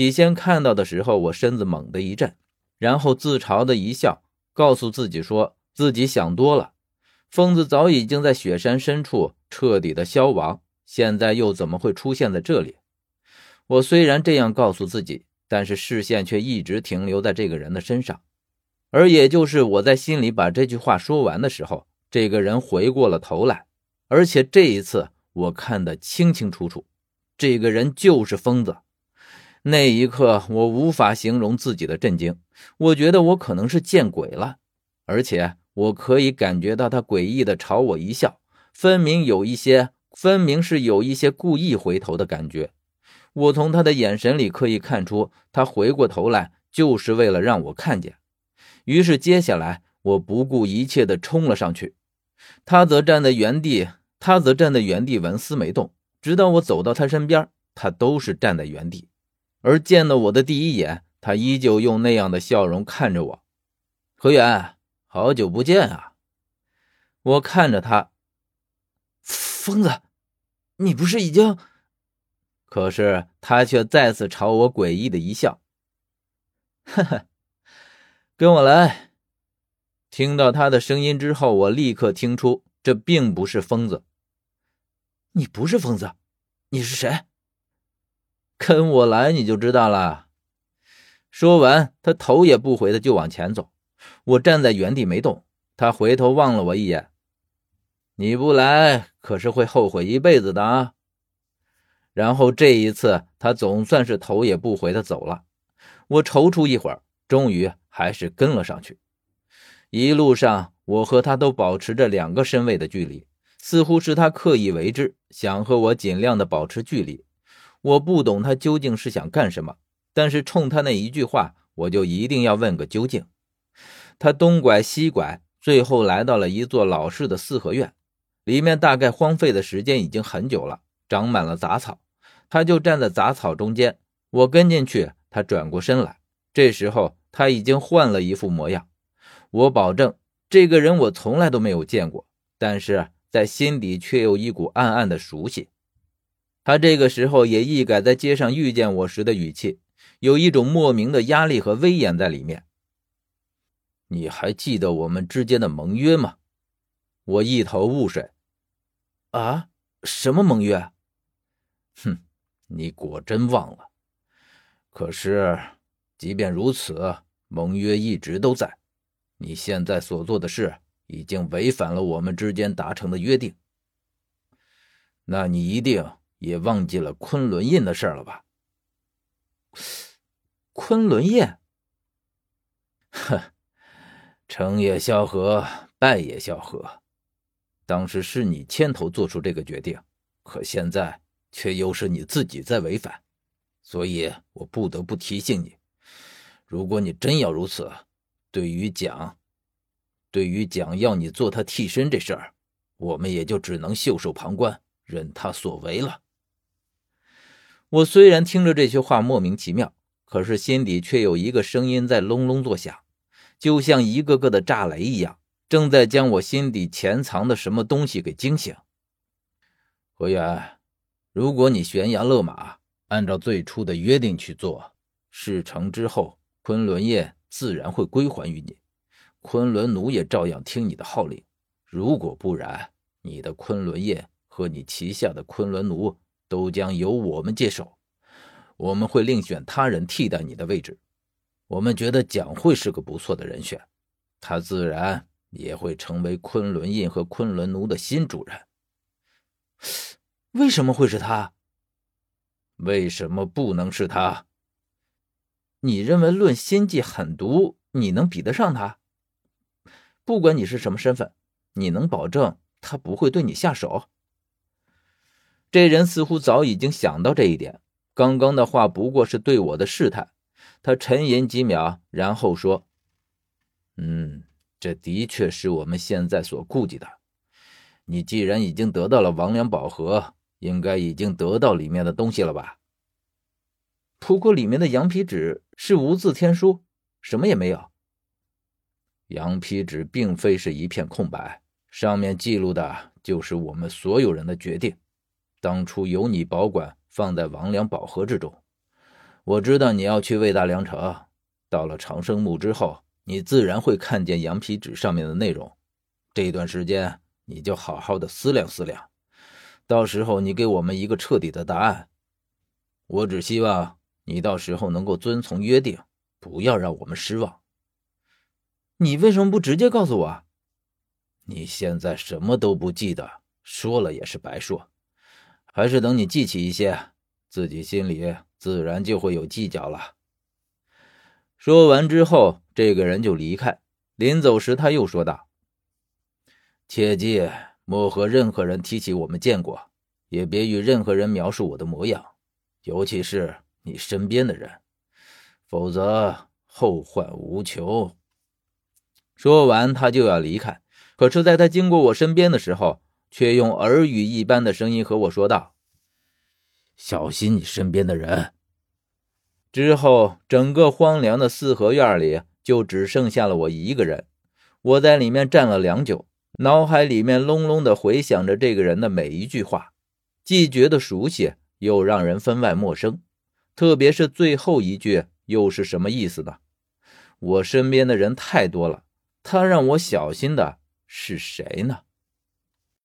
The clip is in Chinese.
起先看到的时候，我身子猛地一震，然后自嘲的一笑，告诉自己说自己想多了。疯子早已经在雪山深处彻底的消亡，现在又怎么会出现在这里？我虽然这样告诉自己，但是视线却一直停留在这个人的身上。而也就是我在心里把这句话说完的时候，这个人回过了头来，而且这一次我看得清清楚楚，这个人就是疯子。那一刻，我无法形容自己的震惊，我觉得我可能是见鬼了，而且。我可以感觉到他诡异的朝我一笑，分明有一些，分明是有一些故意回头的感觉。我从他的眼神里可以看出，他回过头来就是为了让我看见。于是接下来，我不顾一切的冲了上去，他则站在原地，他则站在原地纹丝没动，直到我走到他身边，他都是站在原地。而见到我的第一眼，他依旧用那样的笑容看着我，何远。好久不见啊！我看着他，疯子，你不是已经……可是他却再次朝我诡异的一笑，哈哈，跟我来。听到他的声音之后，我立刻听出这并不是疯子。你不是疯子，你是谁？跟我来，你就知道了。说完，他头也不回的就往前走。我站在原地没动，他回头望了我一眼。你不来可是会后悔一辈子的啊！然后这一次，他总算是头也不回的走了。我踌躇一会儿，终于还是跟了上去。一路上，我和他都保持着两个身位的距离，似乎是他刻意为之，想和我尽量的保持距离。我不懂他究竟是想干什么，但是冲他那一句话，我就一定要问个究竟。他东拐西拐，最后来到了一座老式的四合院，里面大概荒废的时间已经很久了，长满了杂草。他就站在杂草中间，我跟进去。他转过身来，这时候他已经换了一副模样。我保证，这个人我从来都没有见过，但是在心底却有一股暗暗的熟悉。他这个时候也一改在街上遇见我时的语气，有一种莫名的压力和威严在里面。你还记得我们之间的盟约吗？我一头雾水。啊，什么盟约？哼，你果真忘了。可是，即便如此，盟约一直都在。你现在所做的事已经违反了我们之间达成的约定。那你一定也忘记了昆仑印的事了吧？昆仑印？哼。成也萧何，败也萧何。当时是你牵头做出这个决定，可现在却又是你自己在违反，所以我不得不提醒你：如果你真要如此，对于蒋，对于蒋要你做他替身这事儿，我们也就只能袖手旁观，任他所为了。我虽然听着这些话莫名其妙，可是心底却有一个声音在隆隆作响。就像一个个的炸雷一样，正在将我心底潜藏的什么东西给惊醒。何源，如果你悬崖勒马，按照最初的约定去做，事成之后，昆仑业自然会归还于你，昆仑奴也照样听你的号令。如果不然，你的昆仑业和你旗下的昆仑奴都将由我们接手，我们会另选他人替代你的位置。我们觉得蒋慧是个不错的人选，他自然也会成为昆仑印和昆仑奴的新主人。为什么会是他？为什么不能是他？你认为论心计狠毒，你能比得上他？不管你是什么身份，你能保证他不会对你下手？这人似乎早已经想到这一点，刚刚的话不过是对我的试探。他沉吟几秒，然后说：“嗯，这的确是我们现在所顾忌的。你既然已经得到了王良宝盒，应该已经得到里面的东西了吧？不过里面的羊皮纸是无字天书，什么也没有。羊皮纸并非是一片空白，上面记录的就是我们所有人的决定。当初由你保管，放在王良宝盒之中。”我知道你要去魏大良城，到了长生墓之后，你自然会看见羊皮纸上面的内容。这段时间，你就好好的思量思量，到时候你给我们一个彻底的答案。我只希望你到时候能够遵从约定，不要让我们失望。你为什么不直接告诉我？你现在什么都不记得，说了也是白说。还是等你记起一些，自己心里自然就会有计较了。说完之后，这个人就离开。临走时，他又说道：“切记，莫和任何人提起我们见过，也别与任何人描述我的模样，尤其是你身边的人，否则后患无穷。”说完，他就要离开。可是，在他经过我身边的时候，却用耳语一般的声音和我说道：“小心你身边的人。”之后，整个荒凉的四合院里就只剩下了我一个人。我在里面站了良久，脑海里面隆隆的回响着这个人的每一句话，既觉得熟悉，又让人分外陌生。特别是最后一句，又是什么意思呢？我身边的人太多了，他让我小心的是谁呢？